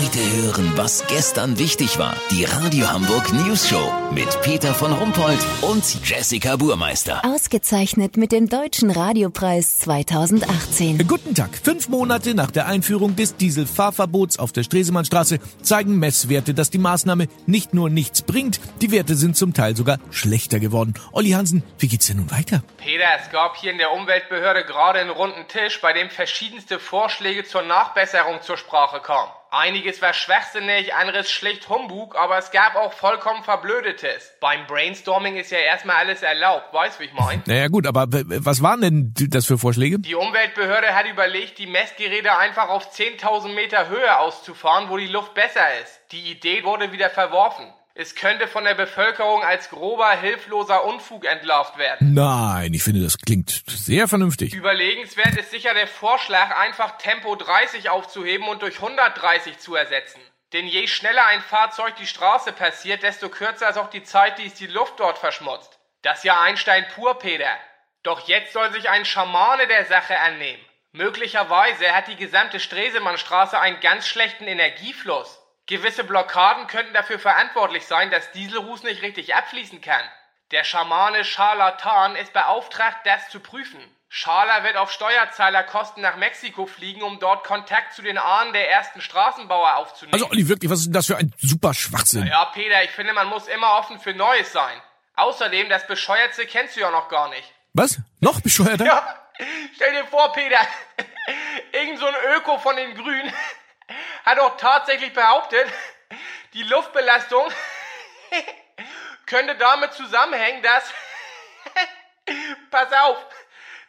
Heute hören, was gestern wichtig war. Die Radio Hamburg News Show mit Peter von Rumpold und Jessica Burmeister. Ausgezeichnet mit dem Deutschen Radiopreis 2018. Guten Tag. Fünf Monate nach der Einführung des Dieselfahrverbots auf der Stresemannstraße zeigen Messwerte, dass die Maßnahme nicht nur nichts bringt, die Werte sind zum Teil sogar schlechter geworden. Olli Hansen, wie geht's denn nun weiter? Peter, es gab hier in der Umweltbehörde gerade einen runden Tisch, bei dem verschiedenste Vorschläge zur Nachbesserung zur Sprache kamen. Einiges war schwachsinnig, anderes schlicht Humbug, aber es gab auch vollkommen Verblödetes. Beim Brainstorming ist ja erstmal alles erlaubt, weißt wie ich mein? Naja gut, aber was waren denn das für Vorschläge? Die Umweltbehörde hat überlegt, die Messgeräte einfach auf 10.000 Meter Höhe auszufahren, wo die Luft besser ist. Die Idee wurde wieder verworfen. Es könnte von der Bevölkerung als grober, hilfloser Unfug entlarvt werden. Nein, ich finde, das klingt sehr vernünftig. Überlegenswert ist sicher der Vorschlag, einfach Tempo 30 aufzuheben und durch 130 zu ersetzen. Denn je schneller ein Fahrzeug die Straße passiert, desto kürzer ist auch die Zeit, die es die Luft dort verschmutzt. Das ist ja Einstein pur, Peter. Doch jetzt soll sich ein Schamane der Sache annehmen. Möglicherweise hat die gesamte Stresemannstraße einen ganz schlechten Energiefluss. Gewisse Blockaden könnten dafür verantwortlich sein, dass Dieselruß nicht richtig abfließen kann. Der Schamane Scharlatan ist beauftragt, das zu prüfen. Scharler wird auf Steuerzahlerkosten nach Mexiko fliegen, um dort Kontakt zu den Ahnen der ersten Straßenbauer aufzunehmen. Also Olli, wirklich, was ist denn das für ein super Schwachsinn? Ja, Peter, ich finde, man muss immer offen für Neues sein. Außerdem, das Bescheuertste kennst du ja noch gar nicht. Was? Noch bescheuerter? Ja, stell dir vor, Peter, irgend so ein Öko von den Grünen hat auch tatsächlich behauptet, die Luftbelastung könnte damit zusammenhängen, dass, pass auf,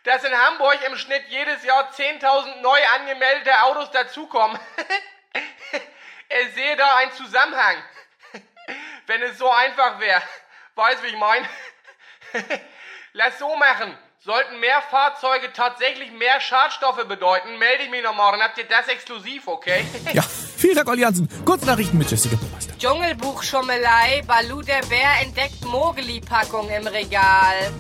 dass in Hamburg im Schnitt jedes Jahr 10.000 neu angemeldete Autos dazukommen. er sehe da einen Zusammenhang. Wenn es so einfach wäre. Weißt, wie ich meine? Lass so machen. Sollten mehr Fahrzeuge tatsächlich mehr Schadstoffe bedeuten, melde ich mich noch morgen. Habt ihr das exklusiv, okay? Ja, vielen Dank, Olli Hansen. Kurznachrichten mit Jessica Burmeister. Dschungelbuchschummelei. Balu der Bär entdeckt Mogeli-Packung im Regal.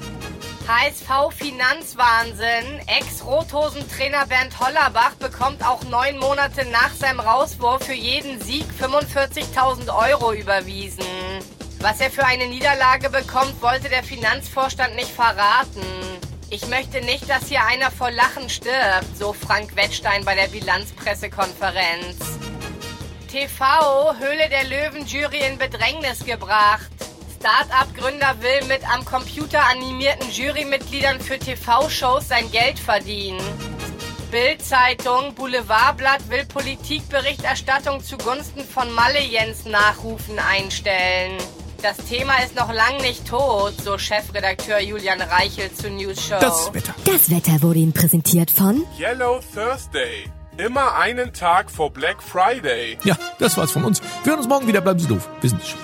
HSV Finanzwahnsinn. Ex-Rothosen-Trainer Bernd Hollerbach bekommt auch neun Monate nach seinem Rauswurf für jeden Sieg 45.000 Euro überwiesen. Was er für eine Niederlage bekommt, wollte der Finanzvorstand nicht verraten. Ich möchte nicht, dass hier einer vor Lachen stirbt, so Frank Wettstein bei der Bilanzpressekonferenz. TV, Höhle der Löwen-Jury in Bedrängnis gebracht. Start-up-Gründer will mit am Computer animierten Jurymitgliedern für TV-Shows sein Geld verdienen. Bild-Zeitung, Boulevardblatt will Politikberichterstattung zugunsten von Malle Jens Nachrufen einstellen. Das Thema ist noch lang nicht tot, so Chefredakteur Julian Reichel zu News Show. Das Wetter. Das Wetter wurde Ihnen präsentiert von Yellow Thursday. Immer einen Tag vor Black Friday. Ja, das war's von uns. Wir hören uns morgen wieder. Bleiben Sie doof. Wir sind es schon.